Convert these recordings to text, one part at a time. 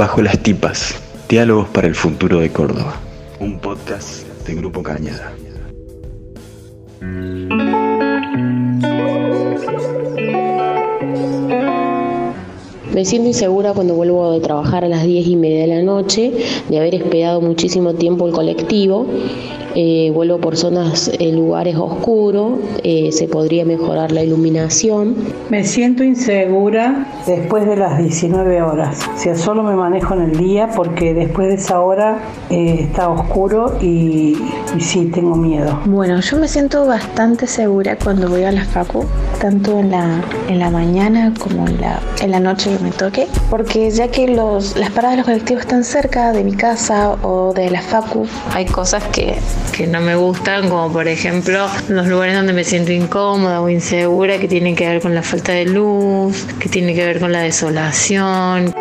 Bajo las tipas, diálogos para el futuro de Córdoba. Un podcast de Grupo Cañada. Me siento insegura cuando vuelvo de trabajar a las 10 y media de la noche, de haber esperado muchísimo tiempo el colectivo. Eh, vuelvo por zonas, en lugares oscuros, eh, se podría mejorar la iluminación. Me siento insegura después de las 19 horas. O sea, solo me manejo en el día porque después de esa hora eh, está oscuro y, y sí, tengo miedo. Bueno, yo me siento bastante segura cuando voy a la facu, tanto en la, en la mañana como en la, en la noche que me toque, porque ya que los, las paradas de los colectivos están cerca de mi casa o de la facu, hay cosas que, que no me gustan, como por ejemplo los lugares donde me siento incómoda o insegura, que tienen que ver con la falta de luz, que tienen que ver con la desolación.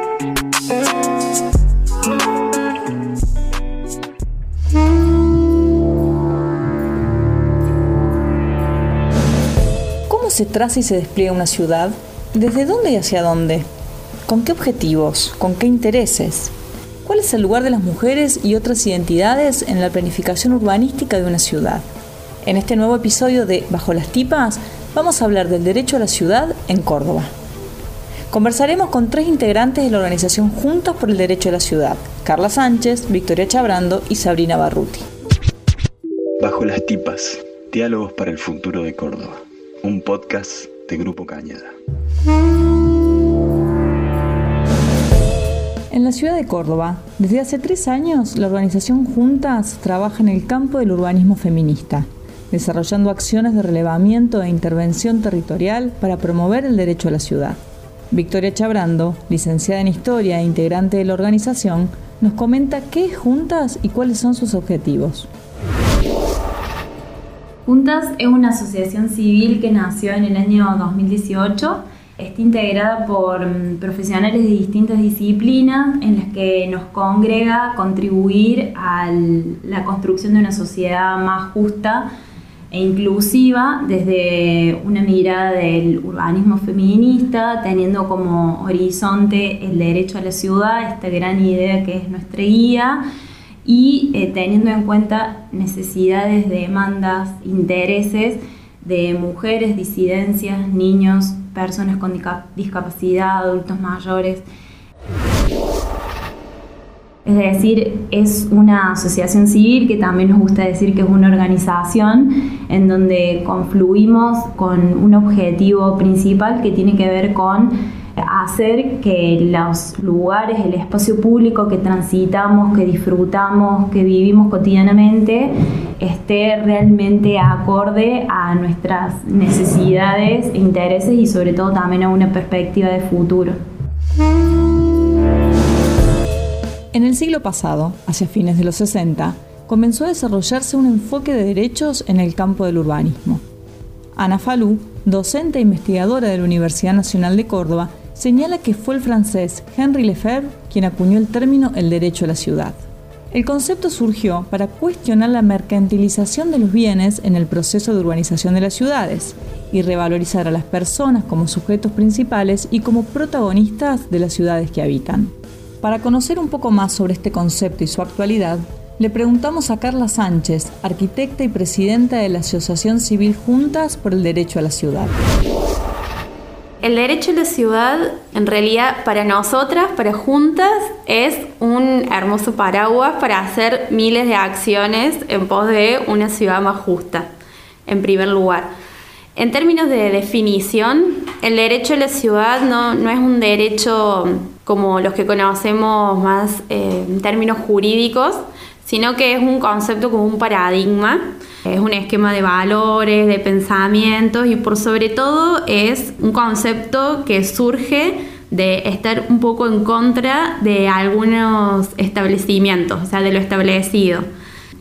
¿Cómo se traza y se despliega una ciudad? ¿Desde dónde y hacia dónde? ¿Con qué objetivos? ¿Con qué intereses? ¿Cuál es el lugar de las mujeres y otras identidades en la planificación urbanística de una ciudad? En este nuevo episodio de Bajo las Tipas vamos a hablar del derecho a la ciudad en Córdoba. Conversaremos con tres integrantes de la organización Juntos por el Derecho a la Ciudad, Carla Sánchez, Victoria Chabrando y Sabrina Barruti. Bajo las tipas, diálogos para el futuro de Córdoba. Un podcast de Grupo Cañada. En la ciudad de Córdoba, desde hace tres años, la organización Juntas trabaja en el campo del urbanismo feminista, desarrollando acciones de relevamiento e intervención territorial para promover el derecho a la ciudad. Victoria Chabrando, licenciada en Historia e integrante de la organización, nos comenta qué es Juntas y cuáles son sus objetivos. Juntas es una asociación civil que nació en el año 2018. Está integrada por mm, profesionales de distintas disciplinas en las que nos congrega contribuir a la construcción de una sociedad más justa e inclusiva desde una mirada del urbanismo feminista, teniendo como horizonte el derecho a la ciudad, esta gran idea que es nuestra guía, y eh, teniendo en cuenta necesidades, demandas, intereses de mujeres, disidencias, niños, personas con discapacidad, adultos mayores. Es decir, es una asociación civil que también nos gusta decir que es una organización en donde confluimos con un objetivo principal que tiene que ver con hacer que los lugares, el espacio público que transitamos, que disfrutamos, que vivimos cotidianamente, esté realmente acorde a nuestras necesidades e intereses y sobre todo también a una perspectiva de futuro. En el siglo pasado, hacia fines de los 60, comenzó a desarrollarse un enfoque de derechos en el campo del urbanismo. Ana Falú, docente e investigadora de la Universidad Nacional de Córdoba, señala que fue el francés Henri Lefebvre quien acuñó el término el derecho a la ciudad. El concepto surgió para cuestionar la mercantilización de los bienes en el proceso de urbanización de las ciudades y revalorizar a las personas como sujetos principales y como protagonistas de las ciudades que habitan. Para conocer un poco más sobre este concepto y su actualidad, le preguntamos a Carla Sánchez, arquitecta y presidenta de la Asociación Civil Juntas por el Derecho a la Ciudad. El derecho a la ciudad, en realidad, para nosotras, para juntas, es un hermoso paraguas para hacer miles de acciones en pos de una ciudad más justa, en primer lugar. En términos de definición, el derecho a la ciudad no, no es un derecho como los que conocemos más eh, en términos jurídicos, sino que es un concepto como un paradigma, es un esquema de valores, de pensamientos y por sobre todo es un concepto que surge de estar un poco en contra de algunos establecimientos, o sea, de lo establecido.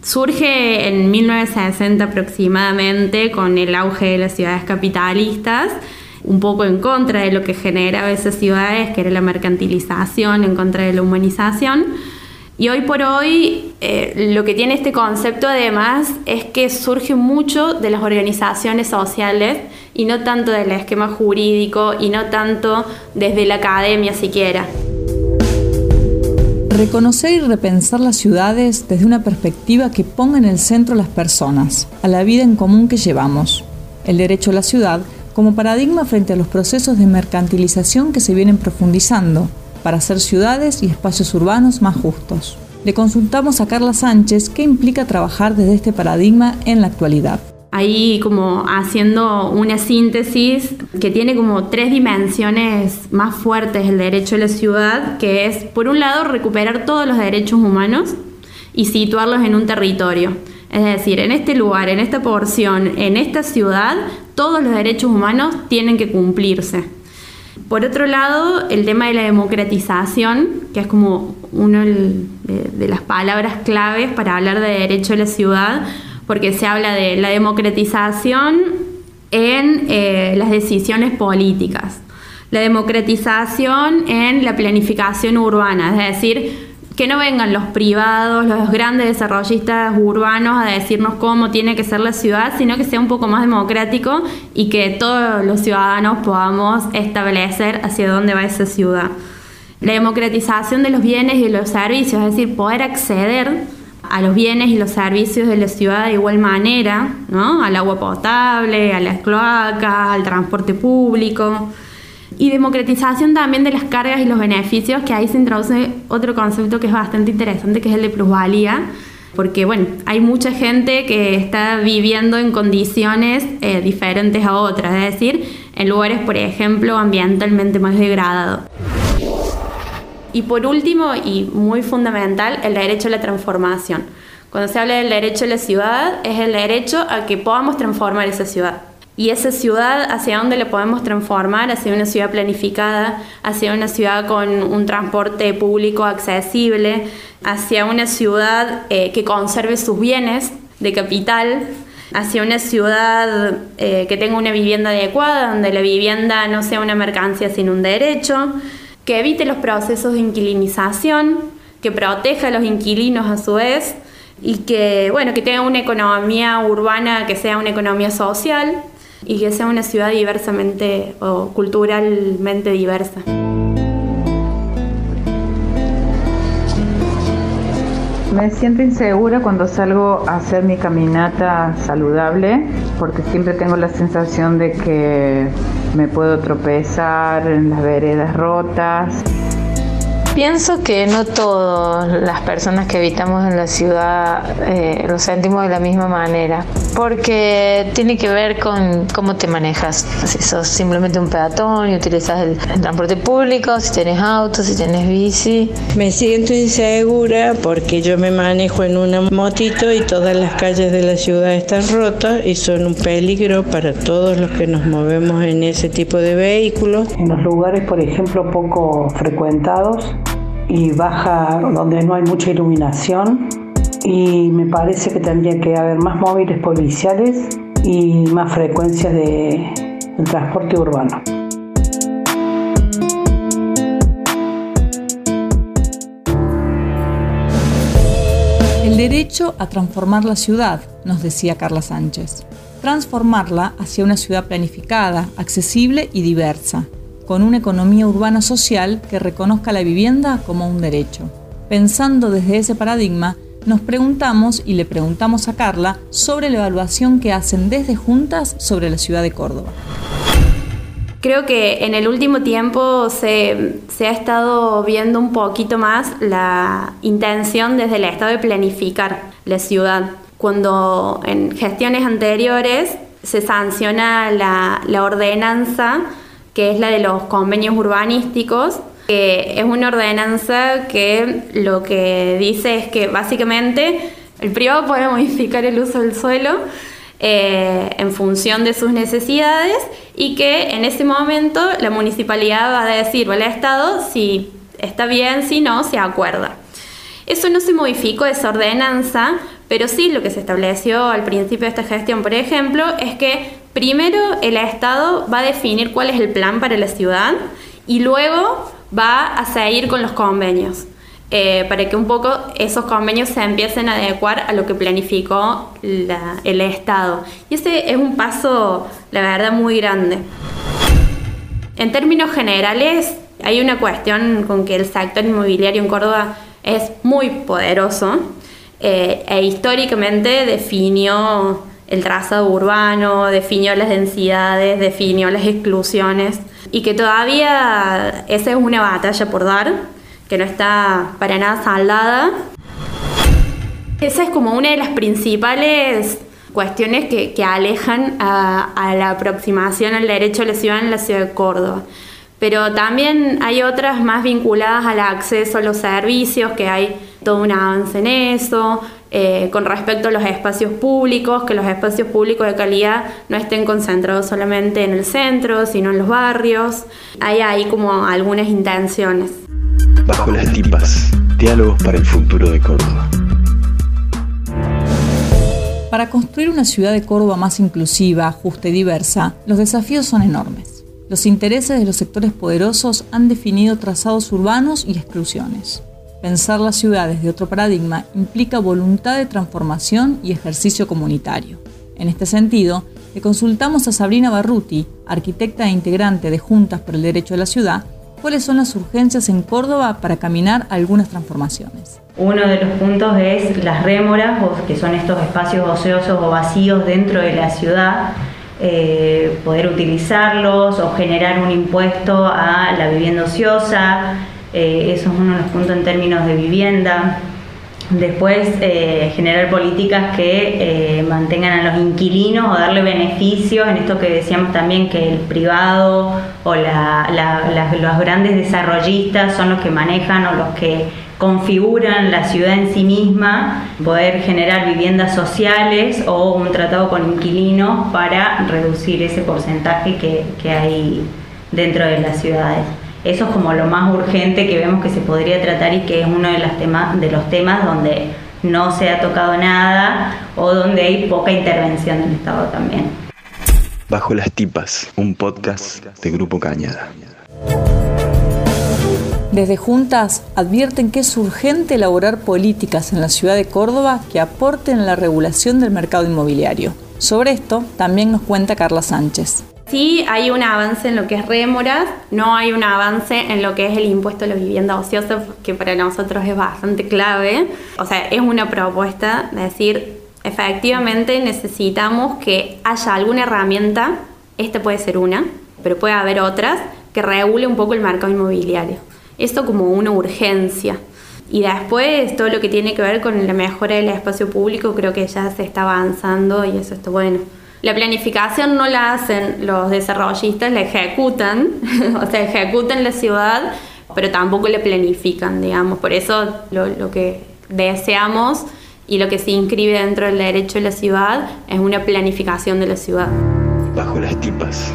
Surge en 1960 aproximadamente con el auge de las ciudades capitalistas un poco en contra de lo que generaba esas ciudades, que era la mercantilización, en contra de la humanización. Y hoy por hoy eh, lo que tiene este concepto además es que surge mucho de las organizaciones sociales y no tanto del esquema jurídico y no tanto desde la academia siquiera. Reconocer y repensar las ciudades desde una perspectiva que ponga en el centro a las personas, a la vida en común que llevamos. El derecho a la ciudad como paradigma frente a los procesos de mercantilización que se vienen profundizando para hacer ciudades y espacios urbanos más justos. Le consultamos a Carla Sánchez qué implica trabajar desde este paradigma en la actualidad. Ahí como haciendo una síntesis que tiene como tres dimensiones más fuertes el derecho a la ciudad, que es por un lado recuperar todos los derechos humanos y situarlos en un territorio. Es decir, en este lugar, en esta porción, en esta ciudad, todos los derechos humanos tienen que cumplirse. Por otro lado, el tema de la democratización, que es como una de las palabras claves para hablar de derecho a la ciudad, porque se habla de la democratización en eh, las decisiones políticas, la democratización en la planificación urbana, es decir, que no vengan los privados, los grandes desarrollistas urbanos a decirnos cómo tiene que ser la ciudad, sino que sea un poco más democrático y que todos los ciudadanos podamos establecer hacia dónde va esa ciudad. La democratización de los bienes y los servicios, es decir, poder acceder a los bienes y los servicios de la ciudad de igual manera, ¿no? al agua potable, a las cloacas, al transporte público y democratización también de las cargas y los beneficios, que ahí se introduce otro concepto que es bastante interesante, que es el de plusvalía, porque bueno, hay mucha gente que está viviendo en condiciones eh, diferentes a otras, es decir, en lugares, por ejemplo, ambientalmente más degradados. Y por último, y muy fundamental, el derecho a la transformación. Cuando se habla del derecho a la ciudad, es el derecho a que podamos transformar esa ciudad y esa ciudad hacia dónde la podemos transformar, hacia una ciudad planificada, hacia una ciudad con un transporte público accesible, hacia una ciudad eh, que conserve sus bienes de capital, hacia una ciudad eh, que tenga una vivienda adecuada, donde la vivienda no sea una mercancía sin un derecho, que evite los procesos de inquilinización, que proteja a los inquilinos a su vez y que, bueno, que tenga una economía urbana que sea una economía social y que sea una ciudad diversamente o culturalmente diversa. Me siento insegura cuando salgo a hacer mi caminata saludable porque siempre tengo la sensación de que me puedo tropezar en las veredas rotas. Pienso que no todas las personas que habitamos en la ciudad eh, lo sentimos de la misma manera, porque tiene que ver con cómo te manejas. Si sos simplemente un peatón y utilizas el, transporte público, si tienes auto, si tienes bici. Me siento insegura porque yo me manejo en una motito y todas las calles de la ciudad están rotas y son un peligro para todos los que nos movemos en ese tipo de vehículos. En los lugares, por ejemplo, poco frecuentados, y baja donde no hay mucha iluminación y me parece que tendría que haber más móviles policiales y más frecuencias de, transporte urbano. El derecho a transformar la ciudad, nos decía Carla Sánchez. Transformarla hacia una ciudad planificada, accesible y diversa, con una economía urbana social que reconozca la vivienda como un derecho. Pensando desde ese paradigma, nos preguntamos y le preguntamos a Carla sobre la evaluación que hacen desde Juntas sobre la ciudad de Córdoba. Creo que en el último tiempo se, se, ha estado viendo un poquito más la intención desde el Estado de planificar la ciudad. Cuando en gestiones anteriores se sanciona la, la ordenanza que es la de los convenios urbanísticos, que es una ordenanza que lo que dice es que básicamente el privado puede modificar el uso del suelo eh, en función de sus necesidades y que en ese momento la municipalidad va a decir al Estado si está bien, si no, se acuerda. Eso no se modificó, esa ordenanza, pero sí lo que se estableció al principio de esta gestión, por ejemplo, es que primero el Estado va a definir cuál es el plan para la ciudad y luego va a seguir con los convenios. Eh, para que un poco esos convenios se empiecen a adecuar a lo que planificó el Estado. Y ese es un paso, la verdad, muy grande. En términos generales, hay una cuestión con que el sector inmobiliario en Córdoba es muy poderoso eh, e históricamente definió el trazado urbano, definió las densidades, definió las exclusiones y que todavía esa es una batalla por dar, que no está para nada saldada. Esa es como una de las principales cuestiones que, alejan a, la aproximación al derecho a la ciudad en la ciudad de Córdoba. Pero también hay otras más vinculadas al acceso a los servicios, que hay todo un avance en eso, eh, con respecto a los espacios públicos, que los espacios públicos de calidad no estén concentrados solamente en el centro, sino en los barrios. Hay ahí como algunas intenciones. Bajo las tipas, diálogos para el futuro de Córdoba. Para construir una ciudad de Córdoba más inclusiva, justa y diversa, los desafíos son enormes. Los intereses de los sectores poderosos han definido trazados urbanos y exclusiones. Pensar las ciudades de otro paradigma implica voluntad de transformación y ejercicio comunitario. En este sentido, le consultamos a Sabrina Barruti, arquitecta e integrante de Juntas por el Derecho a la Ciudad, cuáles son las urgencias en Córdoba para caminar algunas transformaciones. Uno de los puntos es las rémoras, que son estos espacios ociosos o vacíos dentro de la ciudad, eh, poder utilizarlos o generar un impuesto a la vivienda ociosa, eh, eso es uno de los puntos en términos de vivienda. Después, eh, generar políticas que mantengan a los inquilinos o darle beneficios, en esto que decíamos también que el privado o los grandes desarrollistas son los que manejan o los que configuran la ciudad en sí misma, poder generar viviendas sociales o un tratado con inquilinos para reducir ese porcentaje que, hay dentro de las ciudades. Eso es como lo más urgente que vemos que se podría tratar y que es uno de, temas, de los temas donde no se ha tocado nada o donde hay poca intervención del Estado también. Bajo las tipas, un podcast de Grupo Cañada. Desde Juntas advierten que es urgente elaborar políticas en la ciudad de Córdoba que aporten a la regulación del mercado inmobiliario. Sobre esto también nos cuenta Carla Sánchez. Sí, hay un avance en lo que es rémoras, no hay un avance en lo que es el impuesto a la vivienda ociosa, que para nosotros es bastante clave. O sea, es una propuesta de decir, efectivamente necesitamos que haya alguna herramienta, esta puede ser una, pero puede haber otras, que regule un poco el mercado inmobiliario. Esto como una urgencia. Y después todo lo que tiene que ver con la mejora del espacio público creo que ya se está avanzando y eso está bueno. La planificación no la hacen los desarrollistas, la ejecutan, o sea, ejecutan la ciudad, pero tampoco la planifican, digamos. Por eso lo, lo que deseamos y lo que se inscribe dentro del derecho de la ciudad es una planificación de la ciudad. Bajo las tipas.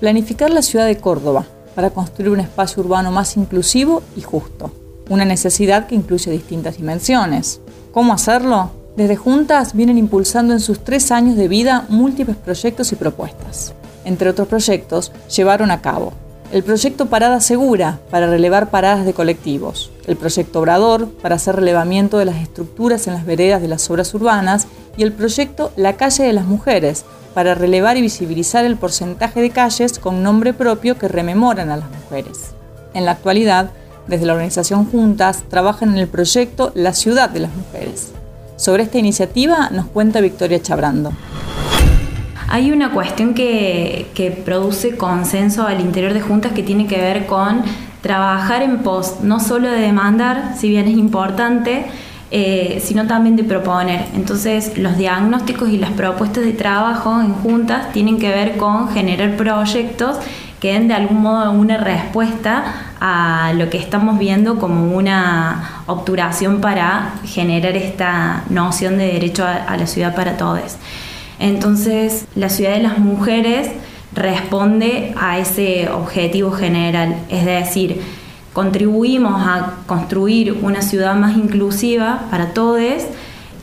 Planificar la ciudad de Córdoba para construir un espacio urbano más inclusivo y justo. Una necesidad que incluye distintas dimensiones. ¿Cómo hacerlo? Desde Juntas vienen impulsando en sus tres años de vida múltiples proyectos y propuestas. Entre otros proyectos, llevaron a cabo el proyecto Parada Segura para relevar paradas de colectivos, el proyecto Obrador para hacer relevamiento de las estructuras en las veredas de las obras urbanas y el proyecto La Calle de las Mujeres para relevar y visibilizar el porcentaje de calles con nombre propio que rememoran a las mujeres. En la actualidad, desde la organización Juntas, trabajan en el proyecto La Ciudad de las Mujeres. Sobre esta iniciativa nos cuenta Victoria Chabrando. Hay una cuestión que, produce consenso al interior de juntas que tiene que ver con trabajar en pos, no solo de demandar, si bien es importante, eh, sino también de proponer. Entonces, los diagnósticos y las propuestas de trabajo en juntas tienen que ver con generar proyectos que den de algún modo una respuesta a lo que estamos viendo como una obturación para generar esta noción de derecho a, la ciudad para todos. Entonces, la ciudad de las mujeres responde a ese objetivo general, es decir, contribuimos a construir una ciudad más inclusiva para todos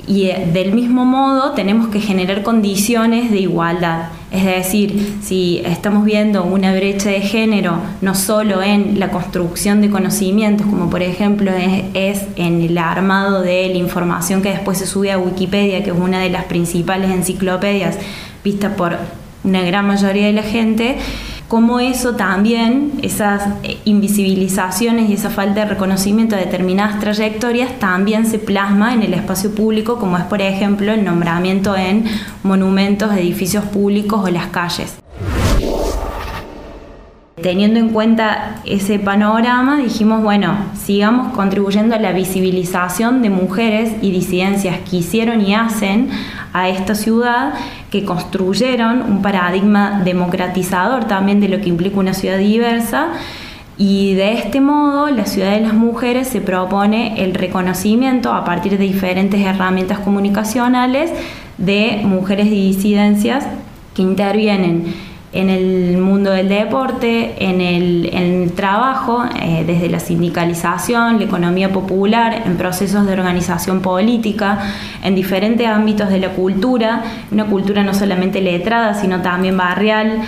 y eh, del mismo modo tenemos que generar condiciones de igualdad. Es decir, si estamos viendo una brecha de género no solo en la construcción de conocimientos, como por ejemplo es, en el armado de la información que después se sube a Wikipedia, que es una de las principales enciclopedias vistas por una gran mayoría de la gente, cómo eso también, esas eh, invisibilizaciones y esa falta de reconocimiento de determinadas trayectorias también se plasma en el espacio público, como es por ejemplo el nombramiento en monumentos, edificios públicos o las calles. Teniendo en cuenta ese panorama, dijimos, bueno, sigamos contribuyendo a la visibilización de mujeres y disidencias que hicieron y hacen a esta ciudad, que construyeron un paradigma democratizador también de lo que implica una ciudad diversa. Y de este modo, la ciudad de las mujeres se propone el reconocimiento a partir de diferentes herramientas comunicacionales de mujeres y disidencias que intervienen en el mundo del deporte, en el, trabajo, eh, desde la sindicalización, la economía popular, en procesos de organización política, en diferentes ámbitos de la cultura, una cultura no solamente letrada, sino también barrial,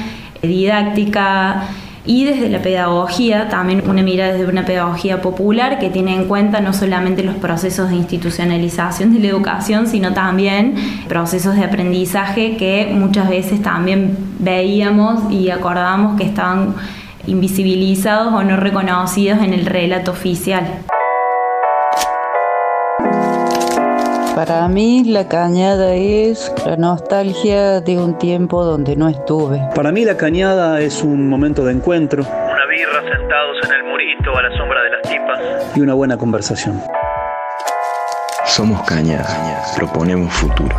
didáctica, y desde la pedagogía, también una mirada desde una pedagogía popular que tiene en cuenta no solamente los procesos de institucionalización de la educación, sino también procesos de aprendizaje que muchas veces también veíamos y acordábamos que estaban invisibilizados o no reconocidos en el relato oficial. Para mí la cañada es la nostalgia de un tiempo donde no estuve. Para mí la cañada es un momento de encuentro. Una birra sentados en el murito a la sombra de las tipas. Y una buena conversación. Somos cañada, proponemos futuro.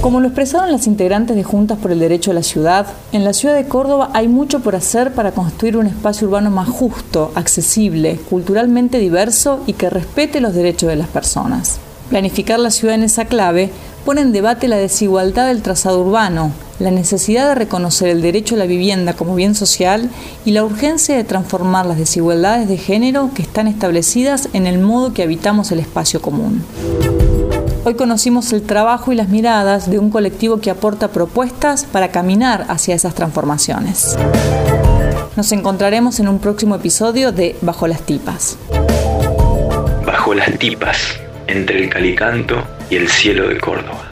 Como lo expresaron las integrantes de Juntas por el Derecho a la Ciudad, en la ciudad de Córdoba hay mucho por hacer para construir un espacio urbano más justo, accesible, culturalmente diverso y que respete los derechos de las personas. Planificar la ciudad en esa clave pone en debate la desigualdad del trazado urbano, la necesidad de reconocer el derecho a la vivienda como bien social y la urgencia de transformar las desigualdades de género que están establecidas en el modo que habitamos el espacio común. Hoy conocimos el trabajo y las miradas de un colectivo que aporta propuestas para caminar hacia esas transformaciones. Nos encontraremos en un próximo episodio de Bajo las Tipas. Bajo las Tipas, entre el Calicanto y el cielo de Córdoba.